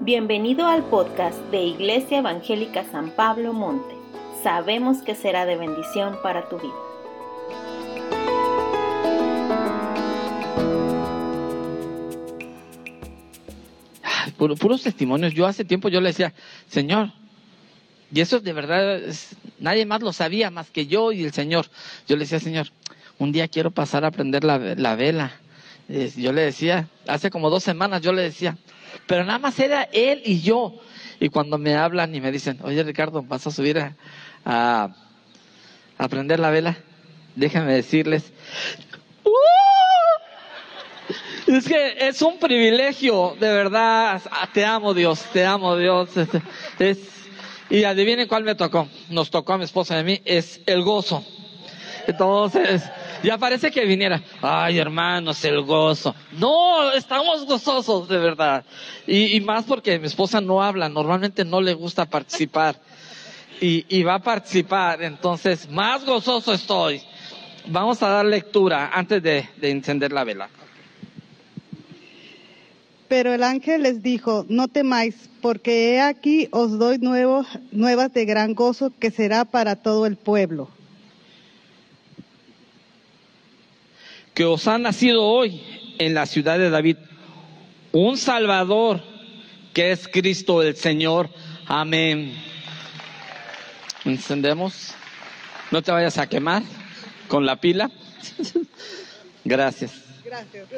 Bienvenido al podcast de Iglesia Evangélica San Pablo Monte. Sabemos que será de bendición para tu vida. puros testimonios. Yo hace tiempo yo le decía, Señor, y eso de verdad, nadie más lo sabía más que yo y el Señor. Yo le decía, Señor, un día quiero pasar a prender la, la vela. Yo le decía, hace como dos semanas yo le decía, pero nada más era él y yo. Y cuando me hablan y me dicen, oye Ricardo, vas a subir a, a, prender la vela, déjenme decirles, ¡Uh! es que es un privilegio, de verdad, te amo Dios, te amo Dios. Es, y adivinen cuál me tocó, nos tocó a mi esposa y a mí, es el gozo. Entonces, ya parece que viniera, ay hermanos, el gozo. No, estamos gozosos de verdad. Y, más porque mi esposa no habla, normalmente no le gusta participar. Y, va a participar, entonces más gozoso estoy. Vamos a dar lectura antes de, de encender la vela. Pero el ángel les dijo, no temáis, porque he aquí os doy nuevos, nuevas de gran gozo que será para todo el pueblo. Que os ha nacido hoy en la ciudad de David un Salvador que es Cristo el Señor. Amén. Encendemos. No te vayas a quemar con la pila. Gracias. Gracias.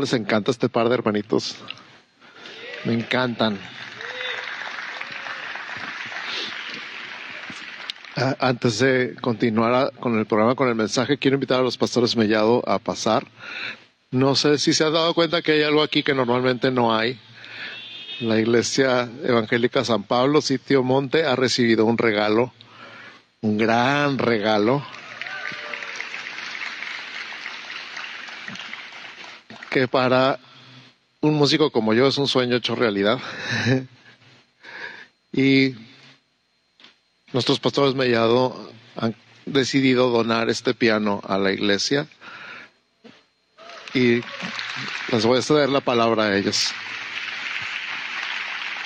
Les encanta este par de hermanitos? Me encantan. Ah, antes de continuar con el programa, con el mensaje, quiero invitar a los pastores Mellado a pasar. No sé si se han dado cuenta que hay algo aquí que normalmente no hay. La Iglesia Evangélica San Pablo, sitio Monte, ha recibido un regalo, un gran regalo que para un músico como yo es un sueño hecho realidad. y nuestros pastores Mellado han decidido donar este piano a la iglesia y les voy a ceder la palabra a ellos.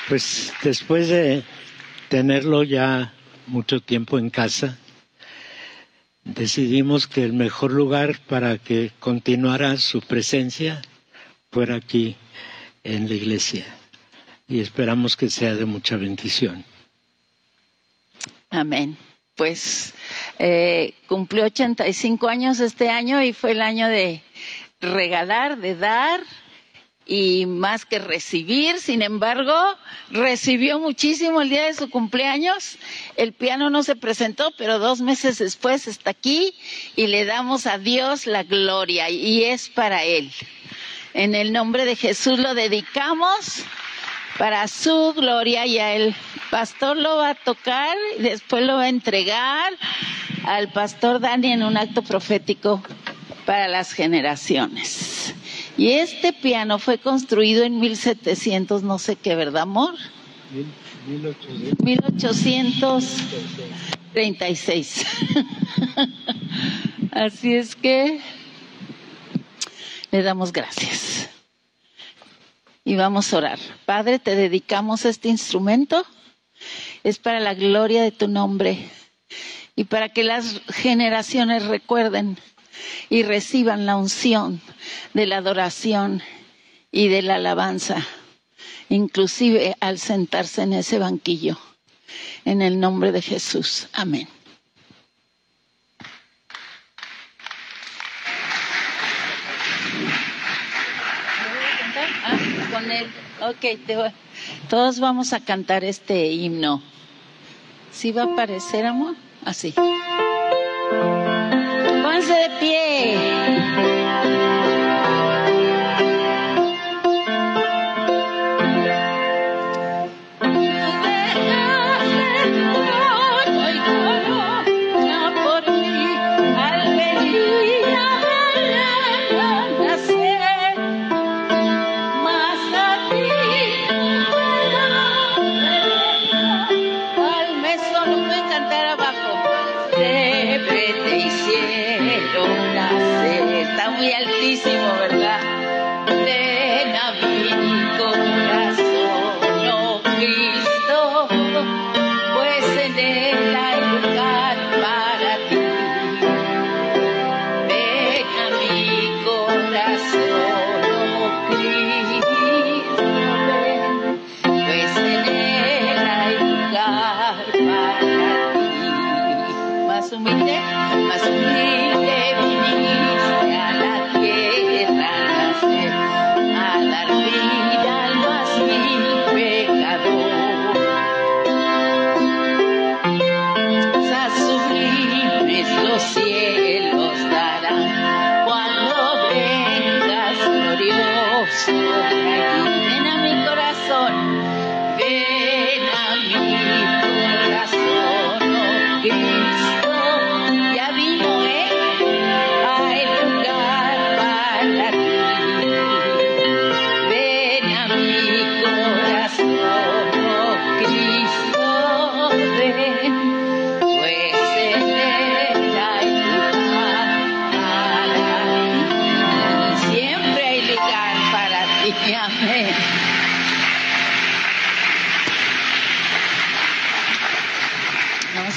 Pues después de tenerlo ya mucho tiempo en casa, decidimos que el mejor lugar para que continuara su presencia fuera aquí en la iglesia y esperamos que sea de mucha bendición. Amén. Pues eh, cumplió 85 años este año y fue el año de regalar, de dar y más que recibir. Sin embargo, recibió muchísimo el día de su cumpleaños. El piano no se presentó, pero dos meses después está aquí y le damos a Dios la gloria y es para Él. En el nombre de Jesús lo dedicamos para su gloria y a el pastor lo va a tocar y después lo va a entregar al pastor Dani en un acto profético para las generaciones. Y este piano fue construido en 1700, no sé qué, ¿verdad, amor? 1836. Así es que le damos gracias. Y vamos a orar. Padre, te dedicamos este instrumento. Es para la gloria de tu nombre y para que las generaciones recuerden y reciban la unción de la adoración y de la alabanza, inclusive al sentarse en ese banquillo. En el nombre de Jesús. Amén. con él. Ok, todos vamos a cantar este himno. ¿Sí va a aparecer, amor? Así. Pónganse de pie.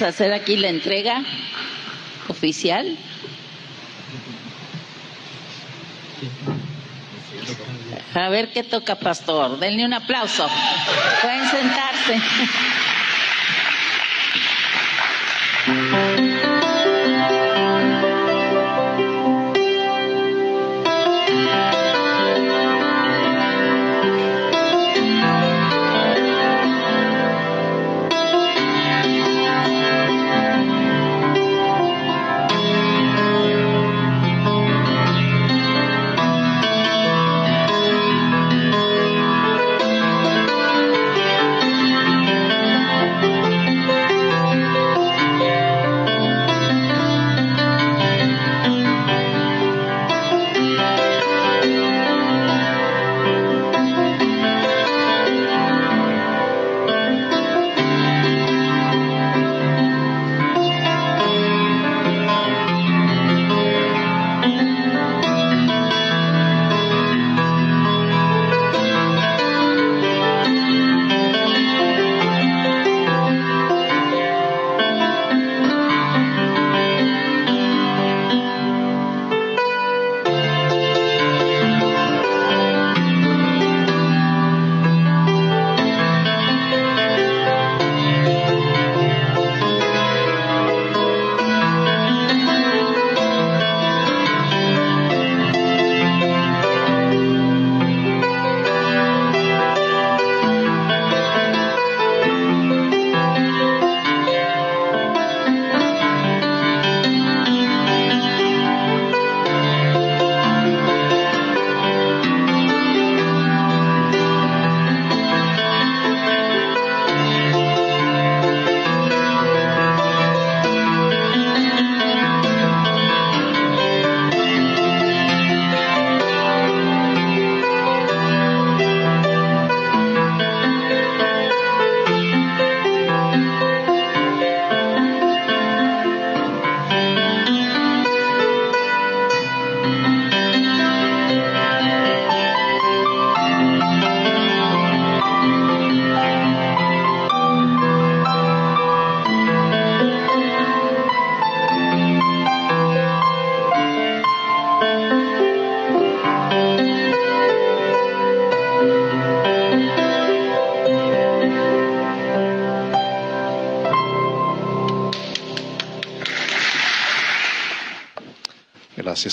Hacer aquí la entrega oficial. A ver qué toca, pastor. Denle un aplauso. Pueden sentarse.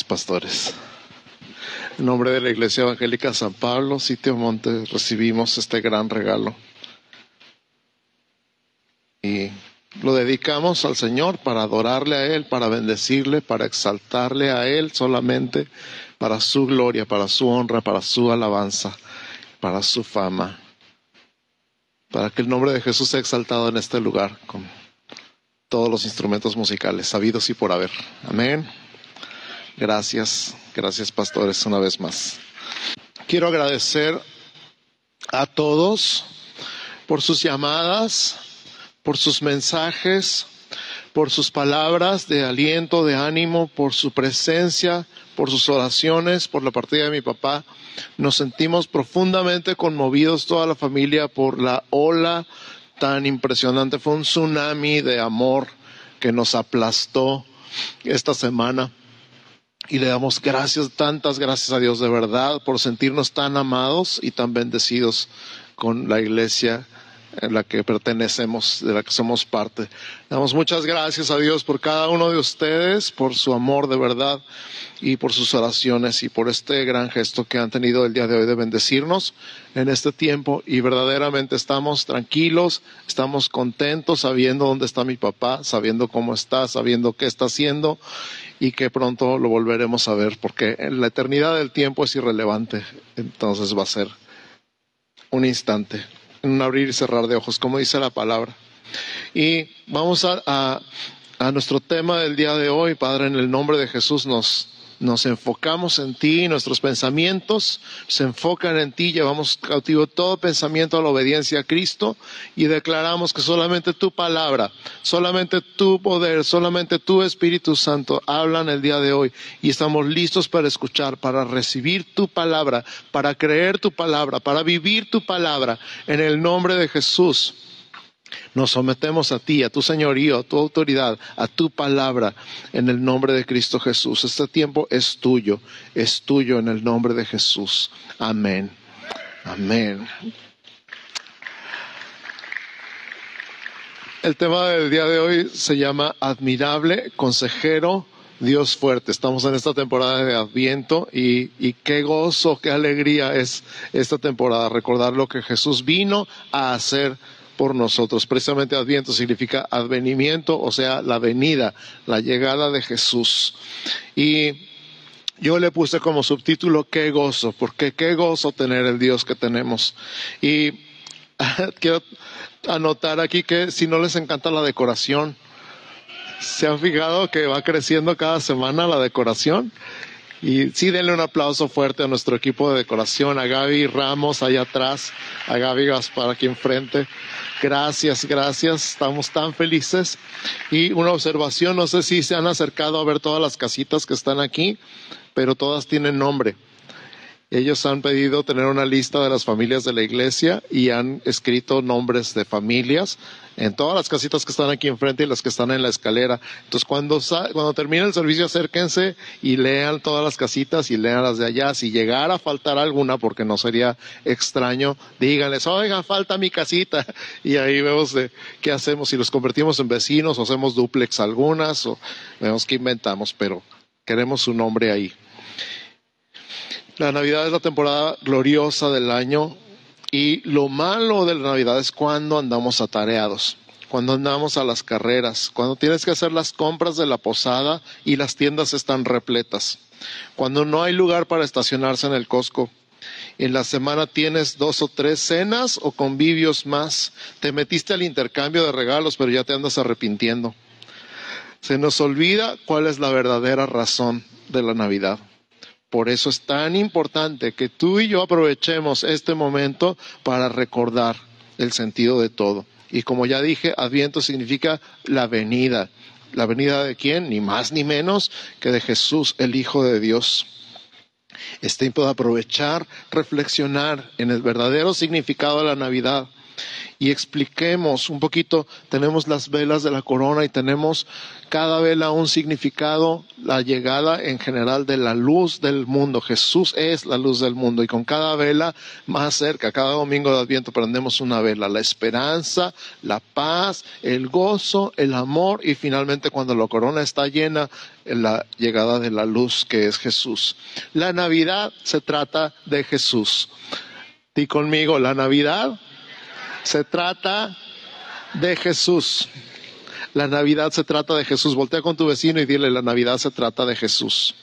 Pastores. En nombre de la Iglesia Evangélica San Pablo, Sitio Monte, recibimos este gran regalo. Y lo dedicamos al Señor para adorarle a Él, para bendecirle, para exaltarle a Él solamente, para su gloria, para su honra, para su alabanza, para su fama, para que el nombre de Jesús sea exaltado en este lugar con todos los instrumentos musicales sabidos y por haber. Amén. Gracias, gracias pastores una vez más. Quiero agradecer a todos por sus llamadas, por sus mensajes, por sus palabras de aliento, de ánimo, por su presencia, por sus oraciones, por la partida de mi papá. Nos sentimos profundamente conmovidos toda la familia por la ola tan impresionante. Fue un tsunami de amor que nos aplastó esta semana. Y le damos gracias, tantas gracias a Dios de verdad por sentirnos tan amados y tan bendecidos con la iglesia en la que pertenecemos, de la que somos parte. Damos muchas gracias a Dios por cada uno de ustedes, por su amor de verdad y por sus oraciones y por este gran gesto que han tenido el día de hoy de bendecirnos en este tiempo y verdaderamente estamos tranquilos, estamos contentos sabiendo dónde está mi papá, sabiendo cómo está, sabiendo qué está haciendo y que pronto lo volveremos a ver porque en la eternidad del tiempo es irrelevante, entonces va a ser un instante un abrir y cerrar de ojos, como dice la palabra. Y vamos a, a, a nuestro tema del día de hoy, Padre, en el nombre de Jesús nos, nos enfocamos en ti, nuestros pensamientos se enfocan en ti, llevamos cautivo todo pensamiento a la obediencia a Cristo y declaramos que solamente tu palabra, solamente tu poder, solamente tu Espíritu Santo hablan el día de hoy y estamos listos para escuchar, para recibir tu palabra, para creer tu palabra, para vivir tu palabra en el nombre de Jesús. Nos sometemos a ti, a tu señorío, a tu autoridad, a tu palabra, en el nombre de Cristo Jesús. Este tiempo es tuyo, es tuyo en el nombre de Jesús. Amén. Amén. El tema del día de hoy se llama Admirable Consejero Dios fuerte. Estamos en esta temporada de Adviento y, y, qué gozo, qué alegría es esta temporada recordar lo que Jesús vino a hacer por nosotros. Precisamente Adviento significa advenimiento, o sea, la venida, la llegada de Jesús. Y yo le puse como subtítulo qué gozo, porque qué gozo tener el Dios que tenemos. Y quiero anotar aquí que si no les encanta la decoración, ¿se han fijado que va creciendo cada semana la decoración? Y sí, denle un aplauso fuerte a nuestro equipo de decoración, a Gaby Ramos allá atrás, a Gaby Gaspar aquí enfrente. Gracias, gracias, estamos tan felices. Y una observación, no sé si se han acercado a ver todas las casitas que están aquí, pero todas tienen nombre. Ellos han pedido tener una lista de las familias de la iglesia y han escrito nombres de familias en todas las casitas que están aquí enfrente y las que están en la escalera. Entonces, cuando, cuando termine el servicio, acérquense y lean todas las casitas y lean las de allá. Si llegara a faltar alguna, porque no sería extraño, díganles, oigan, falta mi casita. Y ahí vemos de qué hacemos, si los convertimos en vecinos o hacemos duplex algunas o vemos qué inventamos, pero queremos su nombre ahí. La Navidad es la temporada gloriosa del año y lo malo de la Navidad es cuando andamos atareados, cuando andamos a las carreras, cuando tienes que hacer las compras de la posada y las tiendas están repletas, cuando no hay lugar para estacionarse en el Costco. En la semana tienes dos o tres cenas o convivios más. Te metiste al intercambio de regalos, pero ya te andas arrepintiendo. Se nos olvida cuál es la verdadera razón de la Navidad. Por eso es tan importante que tú y yo aprovechemos este momento para recordar el sentido de todo. Y como ya dije, Adviento significa la venida. ¿La venida de quién? Ni más ni menos que de Jesús, el Hijo de Dios. Es tiempo de aprovechar, reflexionar en el verdadero significado de la Navidad y expliquemos un poquito, tenemos las velas de la corona y tenemos cada vela un significado, la llegada en general de la luz del mundo. Jesús es la luz del mundo y con cada vela más cerca, cada domingo de Adviento prendemos una vela, la esperanza, la paz, el gozo, el amor y finalmente cuando la corona está llena, la llegada de la luz que es Jesús. La Navidad se trata de Jesús. Di conmigo, la Navidad se trata de Jesús. La Navidad se trata de Jesús. Voltea con tu vecino y dile, la Navidad se trata de Jesús.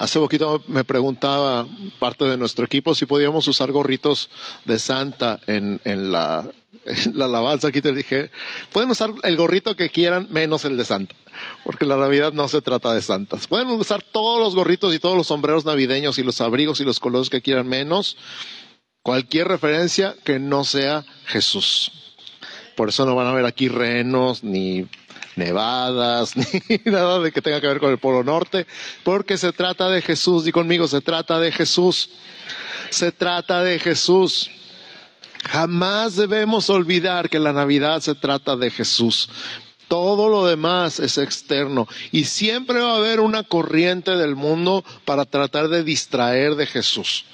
Hace poquito me preguntaba parte de nuestro equipo si podíamos usar gorritos de Santa en, la, la alabanza. Aquí te dije, pueden usar el gorrito que quieran menos el de Santa, porque la Navidad no se trata de santas. Pueden usar todos los gorritos y todos los sombreros navideños y los abrigos y los colores que quieran menos cualquier referencia que no sea Jesús. Por eso no van a ver aquí renos ni nevadas, ni nada de que tenga que ver con el Polo Norte, porque se trata de Jesús, y conmigo, se trata de Jesús, se trata de Jesús. Jamás debemos olvidar que la Navidad se trata de Jesús. Todo lo demás es externo y siempre va a haber una corriente del mundo para tratar de distraer de Jesús.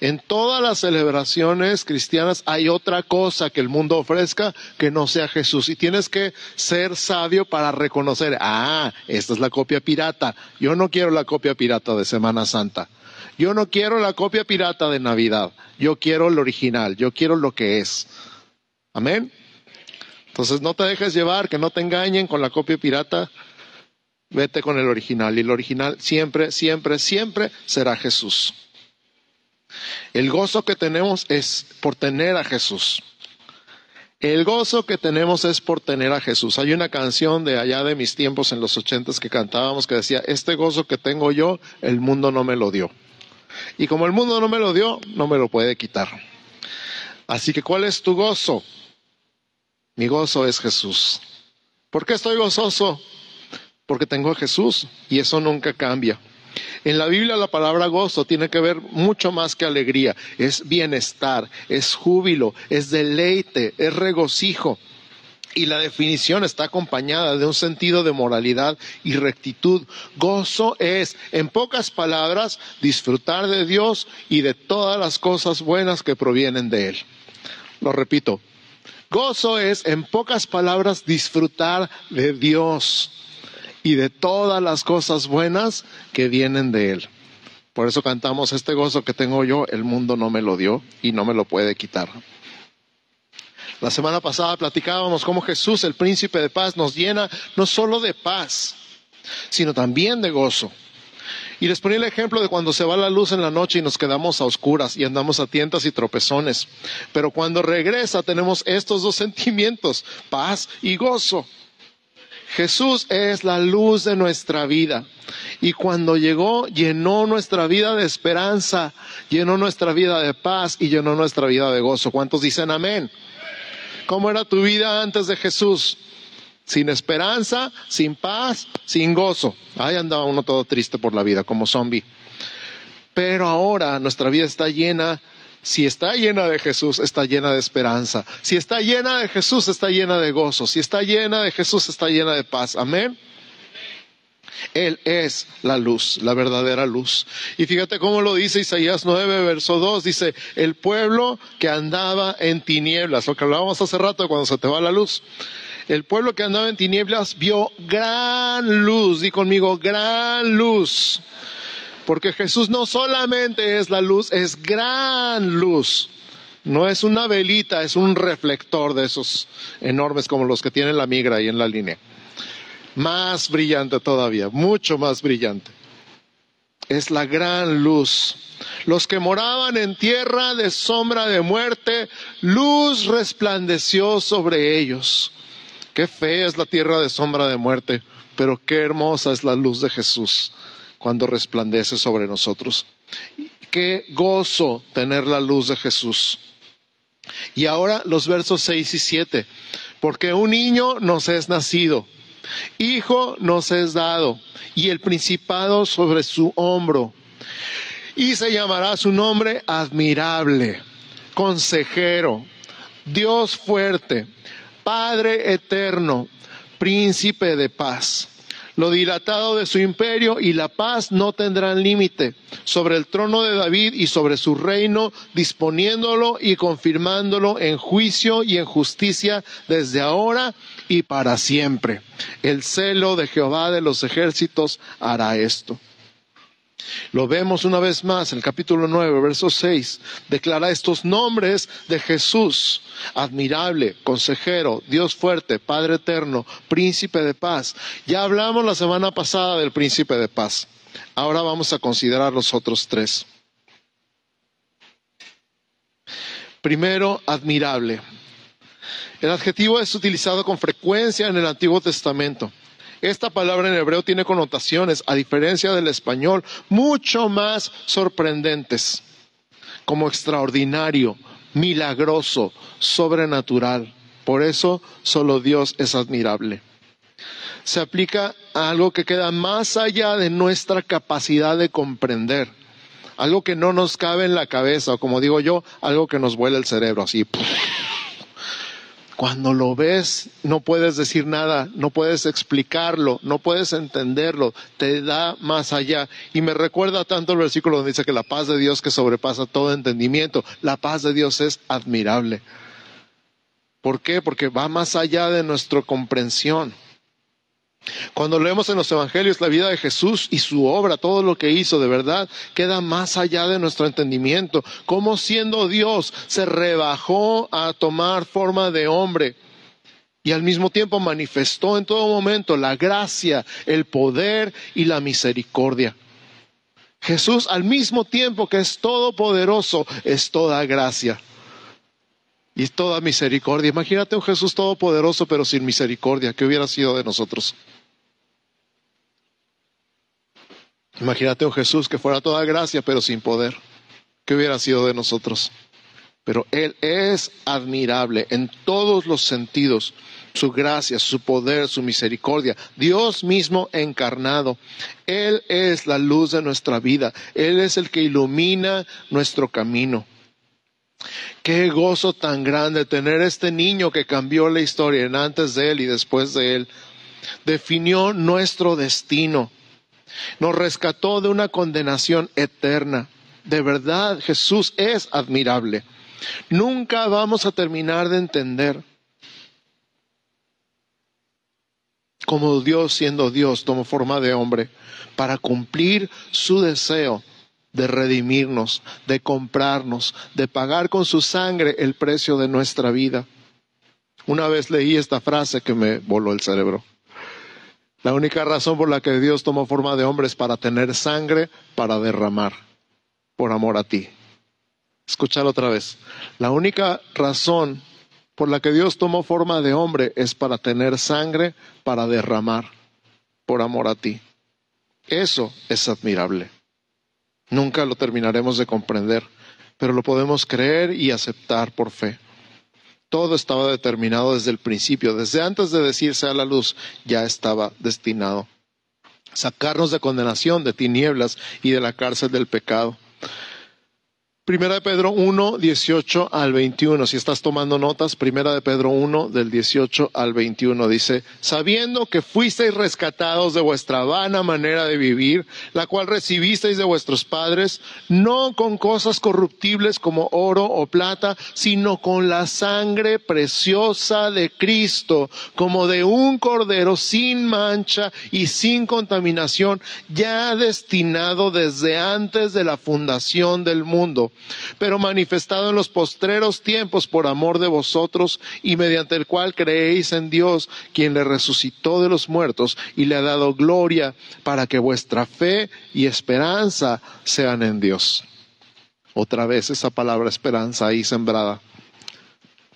En todas las celebraciones cristianas hay otra cosa que el mundo ofrezca que no sea Jesús. Y tienes que ser sabio para reconocer, ah, esta es la copia pirata. Yo no quiero la copia pirata de Semana Santa. Yo no quiero la copia pirata de Navidad. Yo quiero el original. Yo quiero lo que es. Amén. Entonces no te dejes llevar, que no te engañen con la copia pirata. Vete con el original. Y el original siempre, siempre, siempre será Jesús. El gozo que tenemos es por tener a Jesús. El gozo que tenemos es por tener a Jesús. Hay una canción de allá de mis tiempos en los ochentas que cantábamos que decía, este gozo que tengo yo, el mundo no me lo dio. Y como el mundo no me lo dio, no me lo puede quitar. Así que, ¿cuál es tu gozo? Mi gozo es Jesús. ¿Por qué estoy gozoso? Porque tengo a Jesús y eso nunca cambia. En la Biblia la palabra gozo tiene que ver mucho más que alegría. Es bienestar, es júbilo, es deleite, es regocijo. Y la definición está acompañada de un sentido de moralidad y rectitud. Gozo es, en pocas palabras, disfrutar de Dios y de todas las cosas buenas que provienen de Él. Lo repito. Gozo es, en pocas palabras, disfrutar de Dios y de todas las cosas buenas que vienen de Él. Por eso cantamos este gozo que tengo yo, el mundo no me lo dio y no me lo puede quitar. La semana pasada platicábamos cómo Jesús, el príncipe de paz, nos llena no solo de paz, sino también de gozo. Y les ponía el ejemplo de cuando se va la luz en la noche y nos quedamos a oscuras y andamos a tientas y tropezones. Pero cuando regresa tenemos estos dos sentimientos, paz y gozo. Jesús es la luz de nuestra vida. Y cuando llegó, llenó nuestra vida de esperanza, llenó nuestra vida de paz y llenó nuestra vida de gozo. ¿Cuántos dicen amén? ¿Cómo era tu vida antes de Jesús? Sin esperanza, sin paz, sin gozo. Ahí andaba uno todo triste por la vida, como zombie. Pero ahora nuestra vida está llena si está llena de Jesús, está llena de esperanza. Si está llena de Jesús, está llena de gozo. Si está llena de Jesús, está llena de paz. Amén. Él es la luz, la verdadera luz. Y fíjate cómo lo dice Isaías 9, verso 2. Dice, el pueblo que andaba en tinieblas, lo que hablábamos hace rato cuando se te va la luz. El pueblo que andaba en tinieblas vio gran luz. Di conmigo, gran luz. Porque Jesús no solamente es la luz, es gran luz. No es una velita, es un reflector de esos enormes como los que tiene la migra ahí en la línea. Más brillante todavía, mucho más brillante. Es la gran luz. Los que moraban en tierra de sombra de muerte, luz resplandeció sobre ellos. Qué fea es la tierra de sombra de muerte, pero qué hermosa es la luz de Jesús cuando resplandece sobre nosotros. Qué gozo tener la luz de Jesús. Y ahora los versos seis y siete. Porque un niño nos es nacido, hijo nos es dado, y el principado sobre su hombro. Y se llamará su nombre admirable, consejero, Dios fuerte, Padre eterno, príncipe de paz. Lo dilatado de su imperio y la paz no tendrán límite sobre el trono de David y sobre su reino, disponiéndolo y confirmándolo en juicio y en justicia desde ahora y para siempre. El celo de Jehová de los ejércitos hará esto. Lo vemos una vez más en el capítulo 9, verso 6. Declara estos nombres de Jesús. Admirable, consejero, Dios fuerte, Padre eterno, príncipe de paz. Ya hablamos la semana pasada del príncipe de paz. Ahora vamos a considerar los otros tres. Primero, admirable. El adjetivo es utilizado con frecuencia en el Antiguo Testamento. Esta palabra en hebreo tiene connotaciones, a diferencia del español, mucho más sorprendentes, como extraordinario, milagroso, sobrenatural. Por eso solo Dios es admirable. Se aplica a algo que queda más allá de nuestra capacidad de comprender, algo que no nos cabe en la cabeza, o como digo yo, algo que nos vuela el cerebro, así. Cuando lo ves, no puedes decir nada, no puedes explicarlo, no puedes entenderlo, te da más allá. Y me recuerda tanto el versículo donde dice que la paz de Dios que sobrepasa todo entendimiento, la paz de Dios es admirable. ¿Por qué? Porque va más allá de nuestra comprensión. Cuando leemos en los Evangelios la vida de Jesús y su obra, todo lo que hizo de verdad, queda más allá de nuestro entendimiento. Cómo siendo Dios se rebajó a tomar forma de hombre y al mismo tiempo manifestó en todo momento la gracia, el poder y la misericordia. Jesús al mismo tiempo que es todopoderoso, es toda gracia y toda misericordia. Imagínate un Jesús todopoderoso pero sin misericordia, ¿qué hubiera sido de nosotros? Imagínate un Jesús que fuera toda gracia pero sin poder, ¿qué hubiera sido de nosotros? Pero Él es admirable en todos los sentidos, su gracia, su poder, su misericordia, Dios mismo encarnado. Él es la luz de nuestra vida, Él es el que ilumina nuestro camino. Qué gozo tan grande tener este niño que cambió la historia en antes de él y después de él. Definió nuestro destino. Nos rescató de una condenación eterna. De verdad, Jesús es admirable. Nunca vamos a terminar de entender cómo Dios, siendo Dios, tomó forma de hombre para cumplir su deseo de redimirnos, de comprarnos, de pagar con su sangre el precio de nuestra vida. Una vez leí esta frase que me voló el cerebro. La única razón por la que Dios tomó forma de hombre es para tener sangre para derramar, por amor a ti. Escúchalo otra vez. La única razón por la que Dios tomó forma de hombre es para tener sangre para derramar, por amor a ti. Eso es admirable. Nunca lo terminaremos de comprender, pero lo podemos creer y aceptar por fe. Todo estaba determinado desde el principio, desde antes de decirse a la luz, ya estaba destinado. Sacarnos de condenación, de tinieblas y de la cárcel del pecado. Primera de Pedro 1, 18 al 21. Si estás tomando notas, Primera de Pedro 1, del 18 al 21 dice, sabiendo que fuisteis rescatados de vuestra vana manera de vivir, la cual recibisteis de vuestros padres, no con cosas corruptibles como oro o plata, sino con la sangre preciosa de Cristo, como de un cordero sin mancha y sin contaminación, ya destinado desde antes de la fundación del mundo pero manifestado en los postreros tiempos por amor de vosotros y mediante el cual creéis en Dios, quien le resucitó de los muertos y le ha dado gloria para que vuestra fe y esperanza sean en Dios. Otra vez esa palabra esperanza ahí sembrada.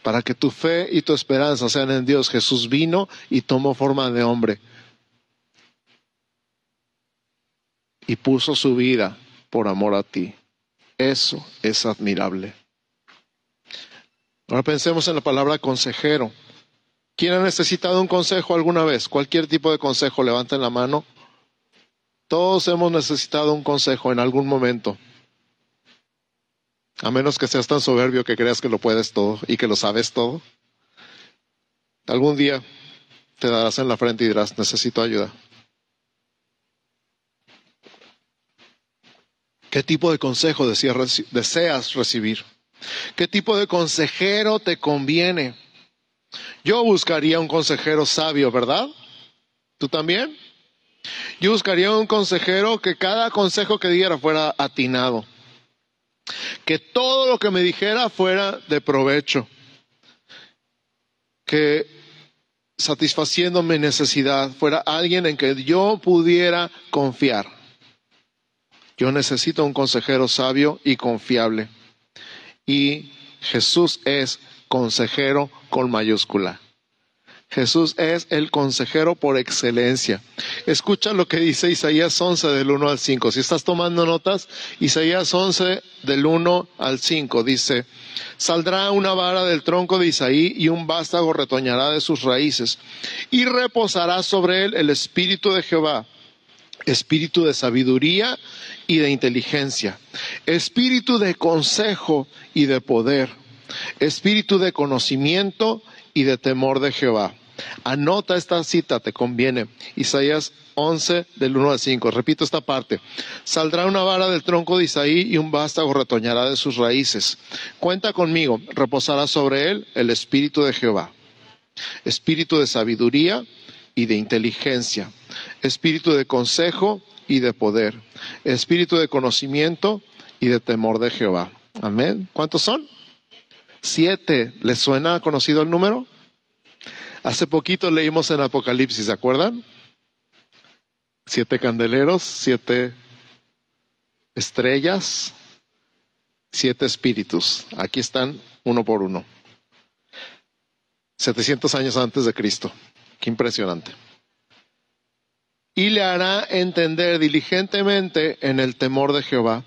Para que tu fe y tu esperanza sean en Dios, Jesús vino y tomó forma de hombre. Y puso su vida por amor a ti. Eso es admirable. Ahora pensemos en la palabra consejero. ¿Quién ha necesitado un consejo alguna vez? Cualquier tipo de consejo, levanten la mano. Todos hemos necesitado un consejo en algún momento. A menos que seas tan soberbio que creas que lo puedes todo y que lo sabes todo. Algún día te darás en la frente y dirás, necesito ayuda. ¿Qué tipo de consejo deseas recibir? ¿Qué tipo de consejero te conviene? Yo buscaría un consejero sabio, ¿verdad? ¿Tú también? Yo buscaría un consejero que cada consejo que diera fuera atinado. Que todo lo que me dijera fuera de provecho. Que satisfaciendo mi necesidad fuera alguien en que yo pudiera confiar. Yo necesito un consejero sabio y confiable. Y Jesús es consejero con mayúscula. Jesús es el consejero por excelencia. Escucha lo que dice Isaías 11 del 1 al 5. Si estás tomando notas, Isaías 11 del 1 al 5 dice, saldrá una vara del tronco de Isaí y un vástago retoñará de sus raíces y reposará sobre él el espíritu de Jehová, espíritu de sabiduría y de inteligencia, espíritu de consejo y de poder, espíritu de conocimiento y de temor de Jehová Anota esta cita, te conviene. Isaías 11 del 1 al 5. Repito esta parte. Saldrá una vara del tronco de Isaí y un vástago retoñará de sus raíces. Cuenta conmigo, reposará sobre él el espíritu de Jehová. Espíritu de sabiduría y de inteligencia. Espíritu de consejo y de poder. Espíritu de conocimiento y de temor de Jehová. Amén. ¿Cuántos son? Siete. ¿Les suena conocido el número? Hace poquito leímos en Apocalipsis, ¿se acuerdan? Siete candeleros, siete estrellas, siete espíritus. Aquí están uno por uno. 700 años antes de Cristo. Qué impresionante y le hará entender diligentemente en el temor de Jehová.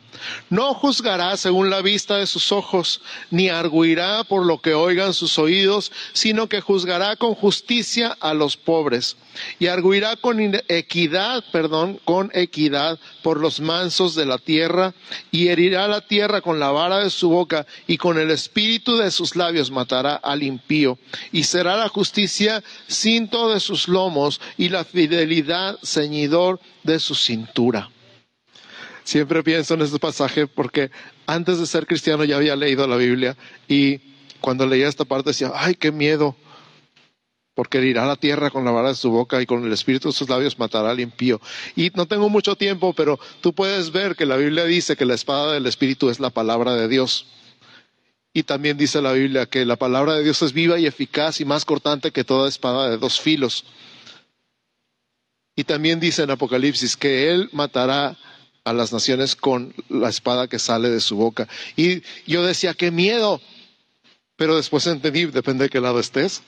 No juzgará según la vista de sus ojos, ni arguirá por lo que oigan sus oídos, sino que juzgará con justicia a los pobres, y arguirá con equidad, perdón, con equidad por los mansos de la tierra, y herirá la tierra con la vara de su boca, y con el espíritu de sus labios matará al impío, y será la justicia cinto de sus lomos, y la fidelidad ceñidor de su cintura. Siempre pienso en este pasaje porque antes de ser cristiano ya había leído la Biblia y cuando leía esta parte decía, ay, qué miedo, porque irá a la tierra con la vara de su boca y con el espíritu de sus labios matará al impío. Y no tengo mucho tiempo, pero tú puedes ver que la Biblia dice que la espada del espíritu es la palabra de Dios. Y también dice la Biblia que la palabra de Dios es viva y eficaz y más cortante que toda espada de dos filos. Y también dice en Apocalipsis que Él matará a las naciones con la espada que sale de su boca. Y yo decía, qué miedo. Pero después entendí, depende de qué lado estés.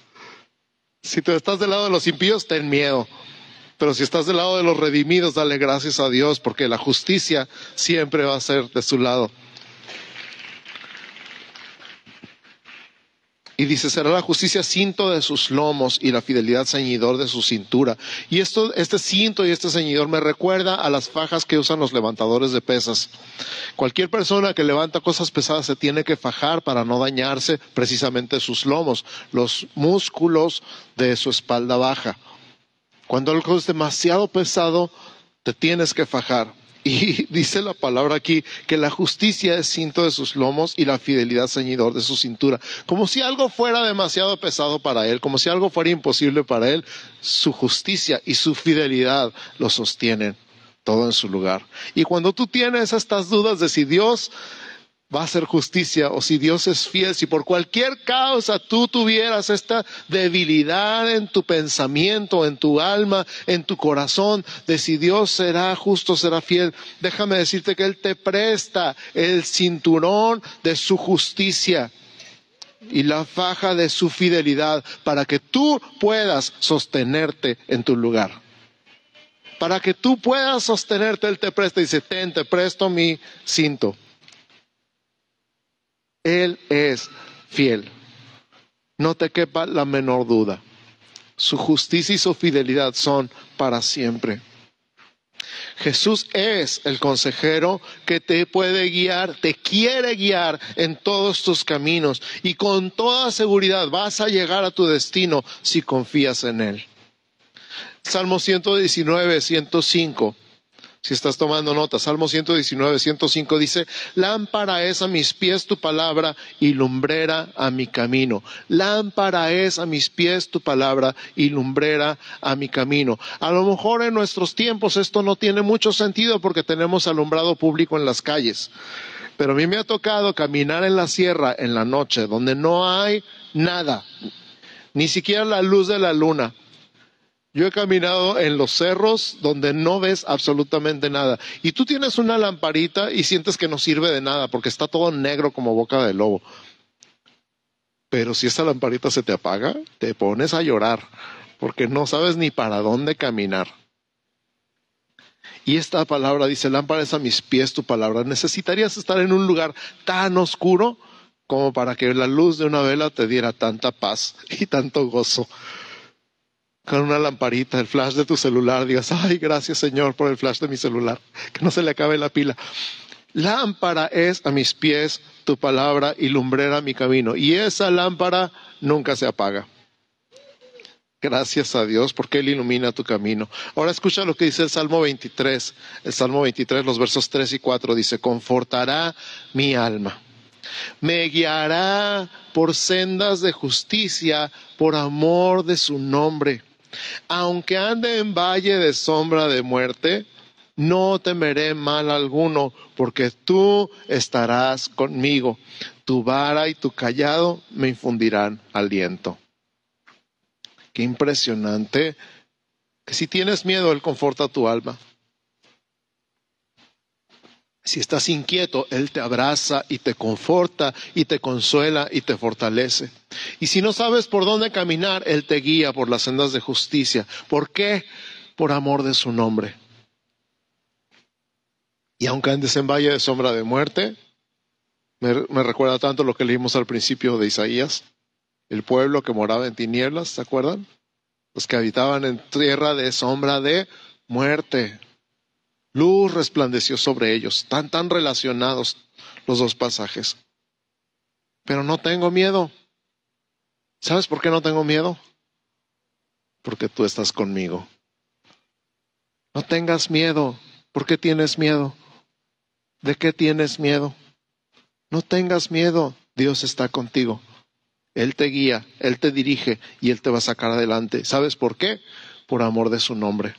Si tú estás del lado de los impíos, ten miedo. Pero si estás del lado de los redimidos, dale gracias a Dios, porque la justicia siempre va a ser de su lado. Y dice, será la justicia cinto de sus lomos y la fidelidad ceñidor de su cintura. Y esto, este cinto y este ceñidor me recuerda a las fajas que usan los levantadores de pesas. Cualquier persona que levanta cosas pesadas se tiene que fajar para no dañarse precisamente sus lomos, los músculos de su espalda baja. Cuando algo es demasiado pesado, te tienes que fajar. Y dice la palabra aquí que la justicia es cinto de sus lomos y la fidelidad ceñidor de su cintura. Como si algo fuera demasiado pesado para él, como si algo fuera imposible para él, su justicia y su fidelidad lo sostienen todo en su lugar. Y cuando tú tienes estas dudas de si Dios va a hacer justicia o si Dios es fiel, si por cualquier causa tú tuvieras esta debilidad en tu pensamiento, en tu alma, en tu corazón, de si Dios será justo, será fiel, déjame decirte que Él te presta el cinturón de su justicia y la faja de su fidelidad para que tú puedas sostenerte en tu lugar. Para que tú puedas sostenerte, Él te presta y dice, ten, te presto mi cinto él es fiel. No te quepa la menor duda. Su justicia y su fidelidad son para siempre. Jesús es el consejero que te puede guiar, te quiere guiar en todos tus caminos y con toda seguridad vas a llegar a tu destino si confías en Él. Salmo 119, 105 si estás tomando nota, Salmo 119, 105 dice, lámpara es a mis pies tu palabra y lumbrera a mi camino. Lámpara es a mis pies tu palabra y lumbrera a mi camino. A lo mejor en nuestros tiempos esto no tiene mucho sentido porque tenemos alumbrado público en las calles. Pero a mí me ha tocado caminar en la sierra en la noche donde no hay nada, ni siquiera la luz de la luna yo he caminado en los cerros donde no ves absolutamente nada. Y tú tienes una lamparita y sientes que no sirve de nada porque está todo negro como boca de lobo. Pero si esa lamparita se te apaga, te pones a llorar porque no sabes ni para dónde caminar. Y esta palabra dice, lámpara es a mis pies tu palabra. Necesitarías estar en un lugar tan oscuro como para que la luz de una vela te diera tanta paz y tanto gozo con una lamparita, el flash de tu celular, digas, ay, gracias Señor por el flash de mi celular, que no se le acabe la pila. Lámpara es a mis pies tu palabra y lumbrera mi camino. Y esa lámpara nunca se apaga. Gracias a Dios porque Él ilumina tu camino. Ahora escucha lo que dice el Salmo 23. El Salmo 23, los versos 3 y 4 dice, confortará mi alma. Me guiará por sendas de justicia por amor de su nombre. Aunque ande en valle de sombra de muerte, no temeré mal alguno, porque tú estarás conmigo. Tu vara y tu callado me infundirán aliento. Qué impresionante que si tienes miedo, Él conforta tu alma. Si estás inquieto, Él te abraza y te conforta y te consuela y te fortalece. Y si no sabes por dónde caminar, Él te guía por las sendas de justicia. ¿Por qué? Por amor de su nombre. Y aunque andes en valle de sombra de muerte, me, recuerda tanto lo que leímos al principio de Isaías, el pueblo que moraba en tinieblas, ¿se acuerdan? Los que habitaban en tierra de sombra de muerte. Luz resplandeció sobre ellos, tan tan relacionados los dos pasajes. Pero no tengo miedo. ¿Sabes por qué no tengo miedo? Porque tú estás conmigo. No tengas miedo. ¿Por qué tienes miedo? ¿De qué tienes miedo? No tengas miedo. Dios está contigo. Él te guía, Él te dirige y Él te va a sacar adelante. ¿Sabes por qué? Por amor de su nombre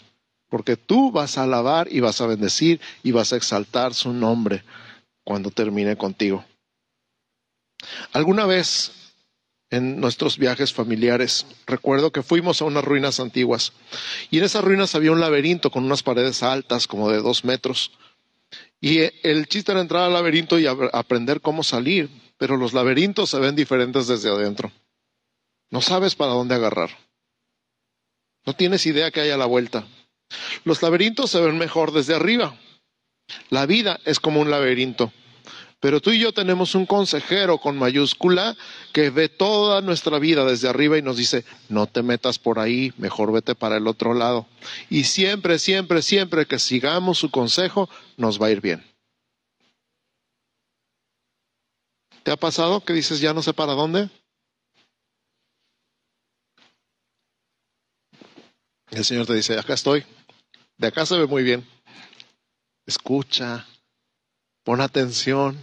porque tú vas a alabar y vas a bendecir y vas a exaltar su nombre cuando termine contigo. Alguna vez en nuestros viajes familiares, recuerdo que fuimos a unas ruinas antiguas y en esas ruinas había un laberinto con unas paredes altas como de dos metros. Y el chiste era entrar al laberinto y aprender cómo salir, pero los laberintos se ven diferentes desde adentro. No sabes para dónde agarrar. No tienes idea que hay la vuelta. Los laberintos se ven mejor desde arriba. La vida es como un laberinto. Pero tú y yo tenemos un consejero con mayúscula que ve toda nuestra vida desde arriba y nos dice, no te metas por ahí, mejor vete para el otro lado. Y siempre, siempre, siempre que sigamos su consejo, nos va a ir bien. ¿Te ha pasado que dices, ya no sé para dónde? El Señor te dice, acá estoy, de acá se ve muy bien. Escucha, pon atención,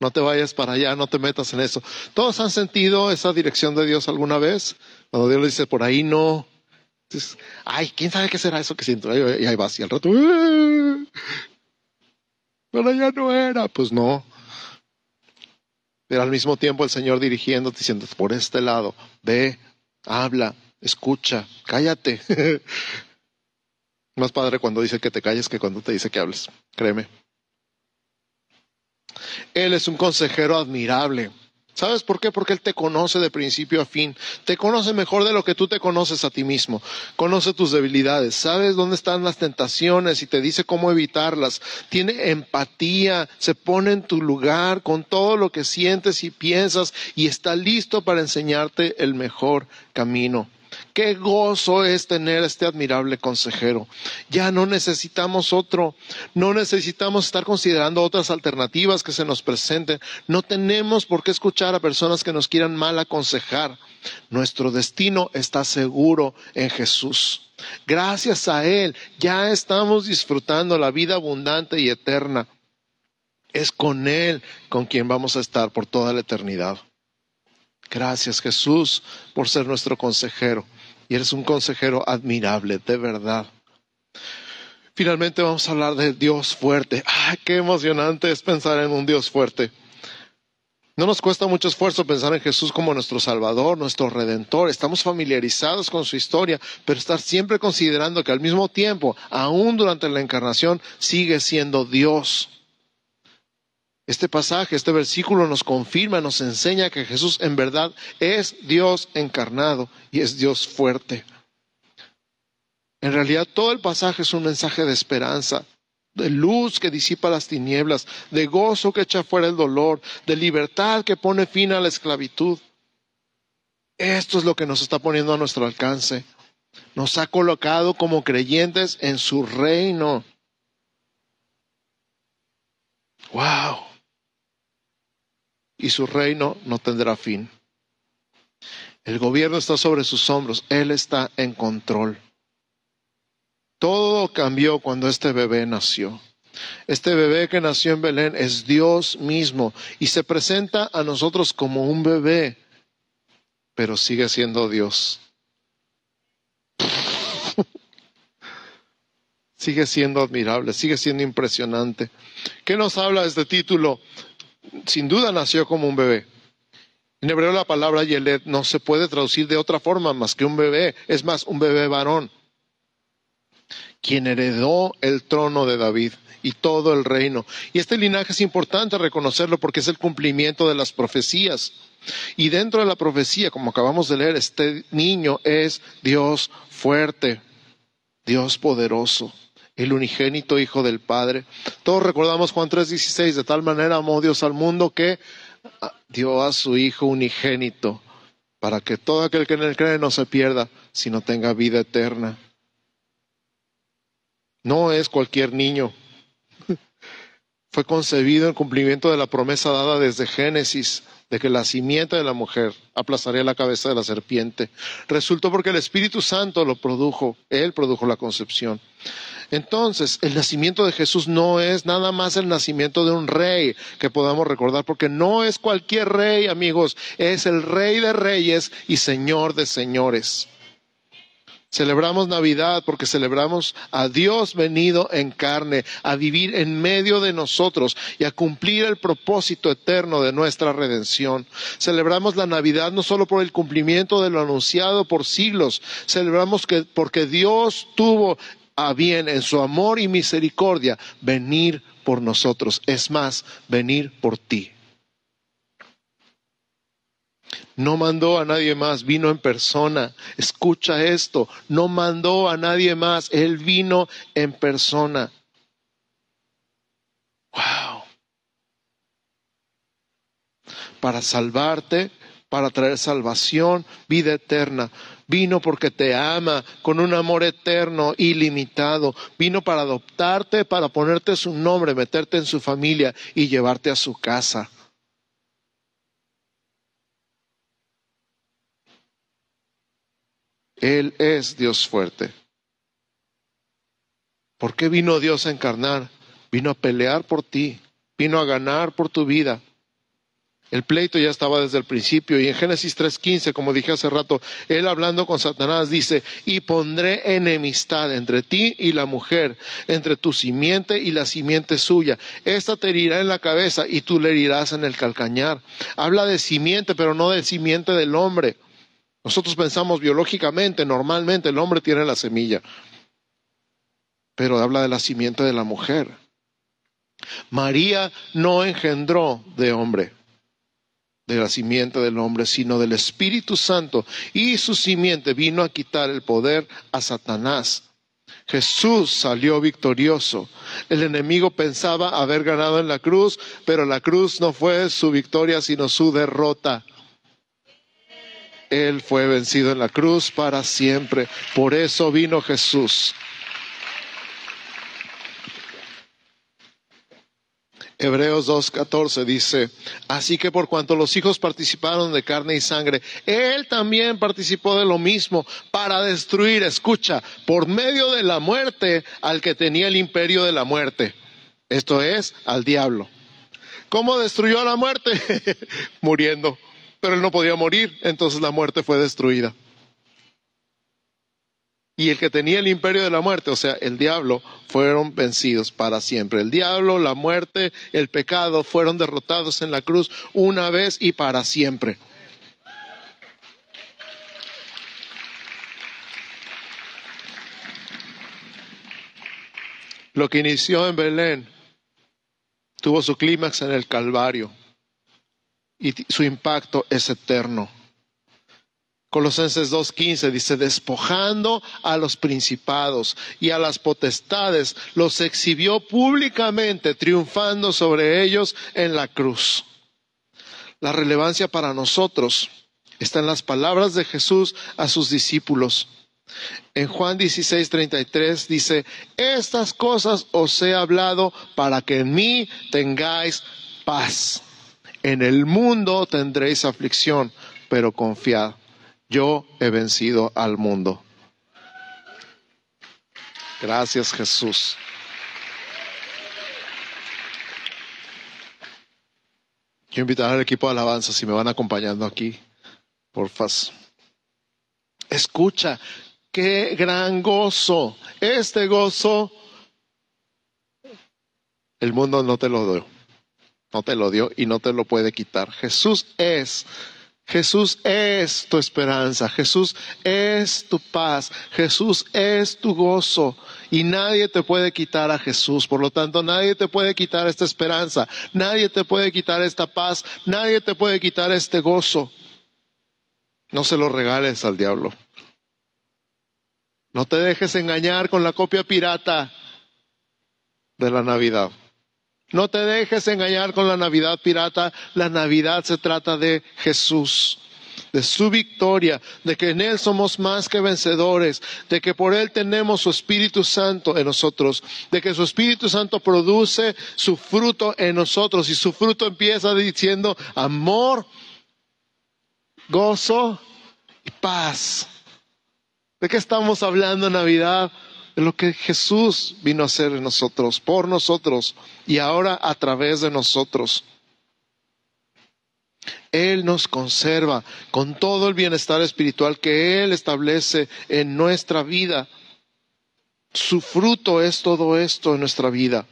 no te vayas para allá, no te metas en eso. ¿Todos han sentido esa dirección de Dios alguna vez? Cuando Dios le dice, por ahí no. ay, ¿quién sabe qué será eso que siento? Y ahí vas y al rato, pero ya no era. Pues no. Pero al mismo tiempo el Señor dirigiéndote, diciendo, por este lado, ve, habla, escucha, cállate. Más padre cuando dice que te calles que cuando te dice que hables. Créeme. Él es un consejero admirable. ¿Sabes por qué? Porque Él te conoce de principio a fin. Te conoce mejor de lo que tú te conoces a ti mismo. Conoce tus debilidades. Sabes dónde están las tentaciones y te dice cómo evitarlas. Tiene empatía. Se pone en tu lugar con todo lo que sientes y piensas y está listo para enseñarte el mejor camino. Qué gozo es tener este admirable consejero. Ya no necesitamos otro, no necesitamos estar considerando otras alternativas que se nos presenten. No tenemos por qué escuchar a personas que nos quieran mal aconsejar. Nuestro destino está seguro en Jesús. Gracias a Él ya estamos disfrutando la vida abundante y eterna. Es con Él con quien vamos a estar por toda la eternidad. Gracias Jesús por ser nuestro consejero. Y eres un consejero admirable, de verdad. Finalmente vamos a hablar de Dios fuerte. ¡Ay, qué emocionante es pensar en un Dios fuerte! No nos cuesta mucho esfuerzo pensar en Jesús como nuestro Salvador, nuestro Redentor. Estamos familiarizados con su historia, pero estar siempre considerando que al mismo tiempo, aún durante la encarnación, sigue siendo Dios. Este pasaje, este versículo nos confirma, nos enseña que Jesús en verdad es Dios encarnado y es Dios fuerte. En realidad todo el pasaje es un mensaje de esperanza, de luz que disipa las tinieblas, de gozo que echa fuera el dolor, de libertad que pone fin a la esclavitud. Esto es lo que nos está poniendo a nuestro alcance. Nos ha colocado como creyentes en su reino. ¡Wow! Y su reino no tendrá fin. El gobierno está sobre sus hombros, Él está en control. Todo cambió cuando este bebé nació. Este bebé que nació en Belén es Dios mismo y se presenta a nosotros como un bebé, pero sigue siendo Dios. sigue siendo admirable, sigue siendo impresionante. ¿Qué nos habla este título? Sin duda nació como un bebé. En hebreo la palabra Yelet no se puede traducir de otra forma más que un bebé, es más, un bebé varón, quien heredó el trono de David y todo el reino. Y este linaje es importante reconocerlo porque es el cumplimiento de las profecías. Y dentro de la profecía, como acabamos de leer, este niño es Dios fuerte, Dios poderoso el unigénito Hijo del Padre. Todos recordamos Juan 3:16, de tal manera amó Dios al mundo que dio a su Hijo unigénito, para que todo aquel que en él cree no se pierda, sino tenga vida eterna. No es cualquier niño. Fue concebido en cumplimiento de la promesa dada desde Génesis de que la simiente de la mujer aplazaría la cabeza de la serpiente. Resultó porque el Espíritu Santo lo produjo, Él produjo la concepción. Entonces, el nacimiento de Jesús no es nada más el nacimiento de un rey que podamos recordar, porque no es cualquier rey, amigos, es el rey de reyes y señor de señores. Celebramos Navidad porque celebramos a Dios venido en carne, a vivir en medio de nosotros y a cumplir el propósito eterno de nuestra redención. Celebramos la Navidad no solo por el cumplimiento de lo anunciado por siglos, celebramos que porque Dios tuvo a bien en su amor y misericordia venir por nosotros, es más, venir por ti. No mandó a nadie más, vino en persona. Escucha esto, no mandó a nadie más, Él vino en persona. Wow. Para salvarte, para traer salvación, vida eterna. Vino porque te ama con un amor eterno, ilimitado. Vino para adoptarte, para ponerte su nombre, meterte en su familia y llevarte a su casa. Él es Dios fuerte. ¿Por qué vino Dios a encarnar? Vino a pelear por ti, vino a ganar por tu vida. El pleito ya estaba desde el principio y en Génesis 3.15, como dije hace rato, él hablando con Satanás dice, y pondré enemistad entre ti y la mujer, entre tu simiente y la simiente suya. Esta te herirá en la cabeza y tú le herirás en el calcañar. Habla de simiente, pero no de simiente del hombre. Nosotros pensamos biológicamente, normalmente el hombre tiene la semilla, pero habla de la simiente de la mujer. María no engendró de hombre, de la simiente del hombre, sino del Espíritu Santo, y su simiente vino a quitar el poder a Satanás. Jesús salió victorioso. El enemigo pensaba haber ganado en la cruz, pero la cruz no fue su victoria, sino su derrota. Él fue vencido en la cruz para siempre. Por eso vino Jesús. Hebreos 2.14 dice, así que por cuanto los hijos participaron de carne y sangre, Él también participó de lo mismo para destruir, escucha, por medio de la muerte al que tenía el imperio de la muerte, esto es, al diablo. ¿Cómo destruyó a la muerte? Muriendo. Pero Él no podía morir, entonces la muerte fue destruida. Y el que tenía el imperio de la muerte, o sea, el diablo, fueron vencidos para siempre. El diablo, la muerte, el pecado fueron derrotados en la cruz una vez y para siempre. Lo que inició en Belén tuvo su clímax en el Calvario y su impacto es eterno. Colosenses 2.15 dice, despojando a los principados y a las potestades, los exhibió públicamente, triunfando sobre ellos en la cruz. La relevancia para nosotros está en las palabras de Jesús a sus discípulos. En Juan 16.33 dice, estas cosas os he hablado para que en mí tengáis paz. En el mundo tendréis aflicción, pero confiad yo he vencido al mundo. Gracias Jesús. Quiero invitar al equipo de alabanza, si me van acompañando aquí, porfas. Escucha, qué gran gozo. Este gozo, el mundo no te lo dio. No te lo dio y no te lo puede quitar. Jesús es Jesús es tu esperanza, Jesús es tu paz, Jesús es tu gozo y nadie te puede quitar a Jesús. Por lo tanto, nadie te puede quitar esta esperanza, nadie te puede quitar esta paz, nadie te puede quitar este gozo. No se lo regales al diablo. No te dejes engañar con la copia pirata de la Navidad. No te dejes engañar con la Navidad pirata. La Navidad se trata de Jesús, de su victoria, de que en Él somos más que vencedores, de que por Él tenemos su Espíritu Santo en nosotros, de que su Espíritu Santo produce su fruto en nosotros y su fruto empieza diciendo amor, gozo y paz. ¿De qué estamos hablando en Navidad? De lo que Jesús vino a hacer en nosotros, por nosotros y ahora a través de nosotros. Él nos conserva con todo el bienestar espiritual que Él establece en nuestra vida. Su fruto es todo esto en nuestra vida.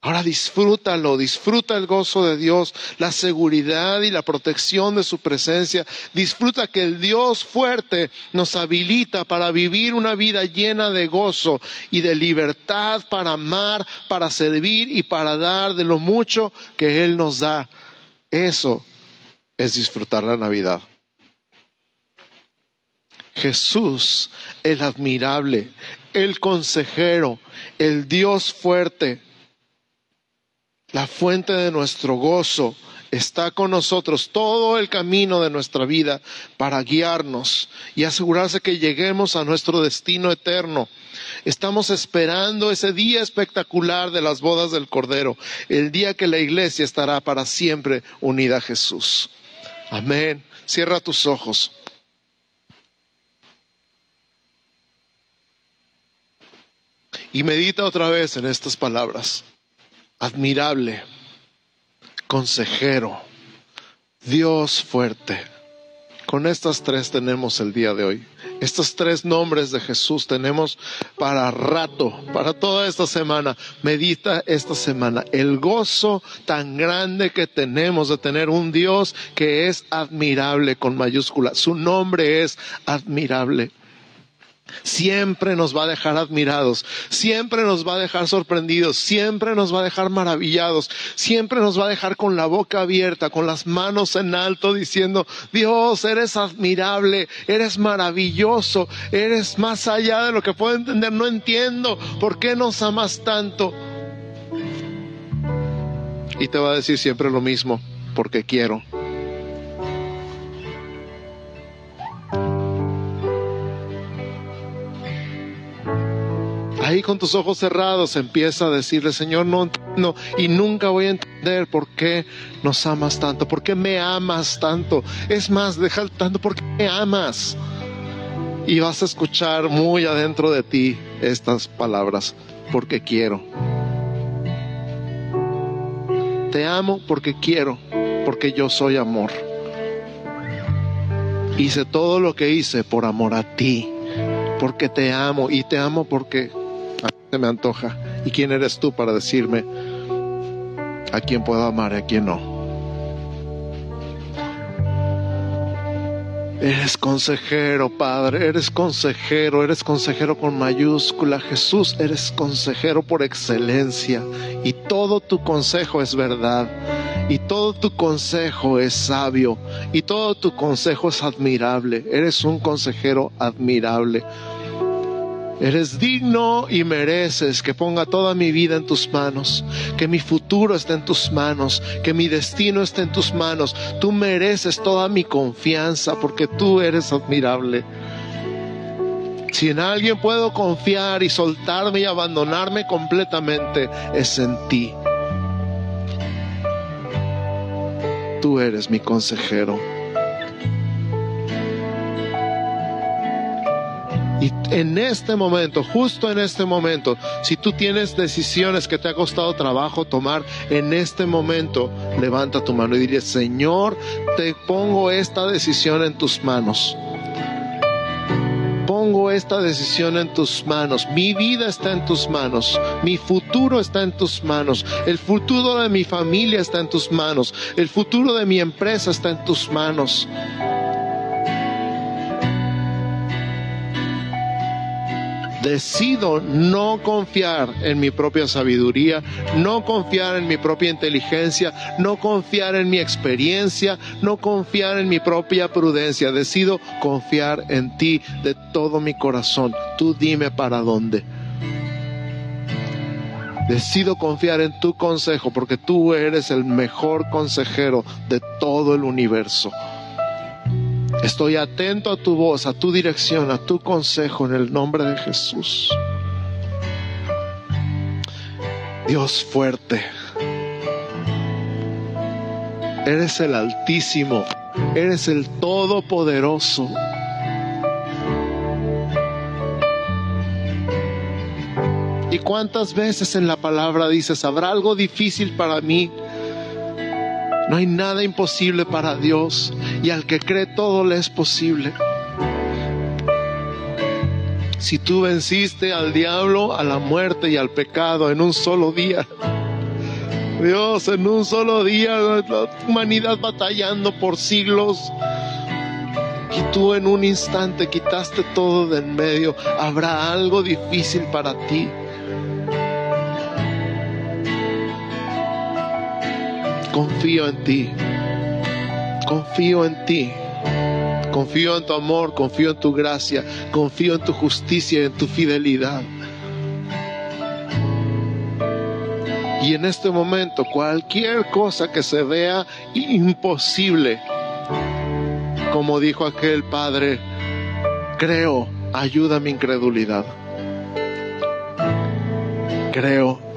Ahora disfrútalo, disfruta el gozo de Dios, la seguridad y la protección de su presencia. Disfruta que el Dios fuerte nos habilita para vivir una vida llena de gozo y de libertad para amar, para servir y para dar de lo mucho que Él nos da. Eso es disfrutar la Navidad. Jesús, el admirable, el consejero, el Dios fuerte la fuente de nuestro gozo está con nosotros todo el camino de nuestra vida para guiarnos y asegurarse que lleguemos a nuestro destino eterno. Estamos esperando ese día espectacular de las bodas del Cordero, el día que la iglesia estará para siempre unida a Jesús. Amén. Cierra tus ojos. Y medita otra vez en estas palabras admirable, consejero, Dios fuerte. Con estas tres tenemos el día de hoy. Estos tres nombres de Jesús tenemos para rato, para toda esta semana. Medita esta semana el gozo tan grande que tenemos de tener un Dios que es admirable con mayúscula. Su nombre es admirable siempre nos va a dejar admirados, siempre nos va a dejar sorprendidos, siempre nos va a dejar maravillados, siempre nos va a dejar con la boca abierta, con las manos en alto, diciendo, Dios, eres admirable, eres maravilloso, eres más allá de lo que puedo entender, no entiendo por qué nos amas tanto. Y te va a decir siempre lo mismo, porque quiero. Ahí con tus ojos cerrados empieza a decirle, Señor, no entiendo y nunca voy a entender por qué nos amas tanto, por qué me amas tanto. Es más, deja tanto, ¿por qué me amas? Y vas a escuchar muy adentro de ti estas palabras, porque quiero. Te amo porque quiero, porque yo soy amor. Hice todo lo que hice por amor a ti, porque te amo y te amo porque se me antoja. ¿Y quién eres tú para decirme a quién puedo amar y a quién no? Eres consejero, Padre, eres consejero, eres consejero con mayúscula. Jesús, eres consejero por excelencia y todo tu consejo es verdad y todo tu consejo es sabio y todo tu consejo es admirable. Eres un consejero admirable. Eres digno y mereces que ponga toda mi vida en tus manos, que mi futuro esté en tus manos, que mi destino esté en tus manos. Tú mereces toda mi confianza porque tú eres admirable. Si en alguien puedo confiar y soltarme y abandonarme completamente, es en ti. Tú eres mi consejero. Y en este momento, justo en este momento, si tú tienes decisiones que te ha costado trabajo tomar, en este momento levanta tu mano y dile, Señor, te pongo esta decisión en tus manos. Pongo esta decisión en tus manos. Mi vida está en tus manos. Mi futuro está en tus manos. El futuro de mi familia está en tus manos. El futuro de mi empresa está en tus manos. Decido no confiar en mi propia sabiduría, no confiar en mi propia inteligencia, no confiar en mi experiencia, no confiar en mi propia prudencia. Decido confiar en ti de todo mi corazón. Tú dime para dónde. Decido confiar en tu consejo porque tú eres el mejor consejero de todo el universo. Estoy atento a tu voz, a tu dirección, a tu consejo en el nombre de Jesús. Dios fuerte. Eres el Altísimo. Eres el Todopoderoso. ¿Y cuántas veces en la palabra dices, habrá algo difícil para mí? No hay nada imposible para Dios y al que cree todo le es posible. Si tú venciste al diablo, a la muerte y al pecado en un solo día, Dios, en un solo día, la humanidad batallando por siglos, y tú en un instante quitaste todo de en medio, habrá algo difícil para ti. Confío en ti. Confío en ti. Confío en tu amor, confío en tu gracia, confío en tu justicia y en tu fidelidad. Y en este momento, cualquier cosa que se vea imposible, como dijo aquel padre, creo, ayuda mi incredulidad. Creo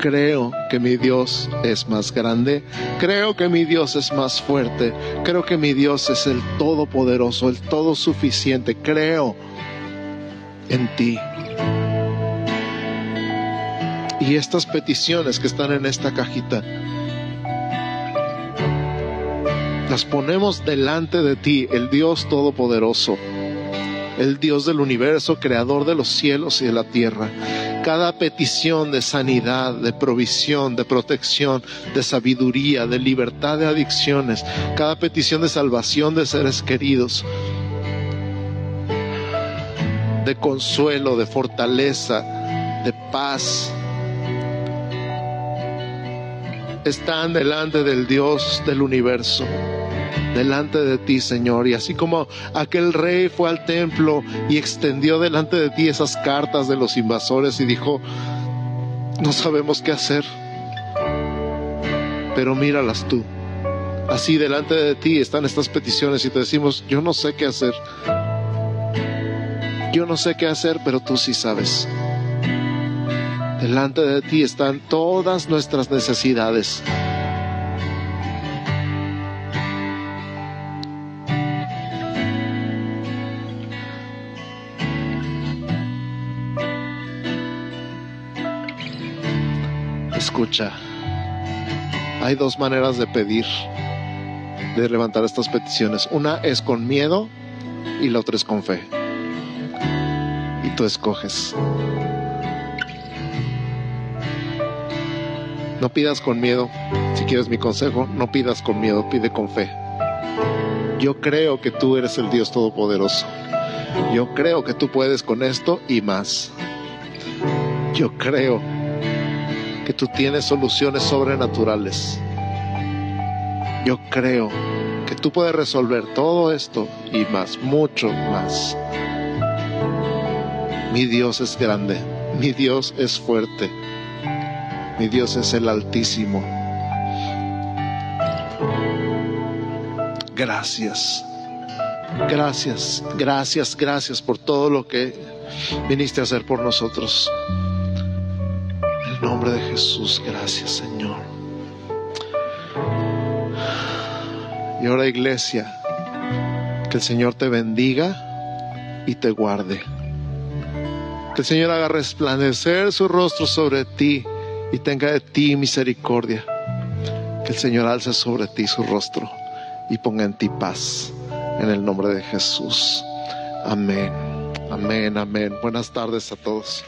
creo que mi Dios es más grande, creo que mi Dios es más fuerte, creo que mi Dios es el todopoderoso, el todo suficiente, creo en ti. Y estas peticiones que están en esta cajita, las ponemos delante de ti, el Dios todopoderoso, el Dios del universo, creador de los cielos y de la tierra cada petición de sanidad, de provisión, de protección, de sabiduría, de libertad de adicciones, cada petición de salvación de seres queridos, de consuelo, de fortaleza, de paz, están delante del Dios del universo delante de ti, Señor. Y así como aquel rey fue al templo y extendió delante de ti esas cartas de los invasores y dijo, no sabemos qué hacer, pero míralas tú. Así delante de ti están estas peticiones y te decimos, yo no sé qué hacer. Yo no sé qué hacer, pero tú sí sabes. Delante de ti están todas nuestras necesidades. Escucha, hay dos maneras de pedir, de levantar estas peticiones. Una es con miedo y la otra es con fe. Y tú escoges. No pidas con miedo. Si quieres mi consejo, no pidas con miedo, pide con fe. Yo creo que tú eres el Dios Todopoderoso. Yo creo que tú puedes con esto y más. Yo creo que tú tienes soluciones sobrenaturales. Yo creo que tú puedes resolver todo esto y más, mucho más. Mi Dios es grande, mi Dios es fuerte, mi Dios es el Altísimo. Gracias, gracias, gracias, gracias por todo lo que viniste a hacer por nosotros. Nombre de Jesús, gracias Señor. Y ahora iglesia, que el Señor te bendiga y te guarde. Que el Señor haga resplandecer su rostro sobre ti y tenga de ti misericordia. Que el Señor alce sobre ti su rostro y ponga en ti paz. En el nombre de Jesús. Amén. Amén, amén. Buenas tardes a todos.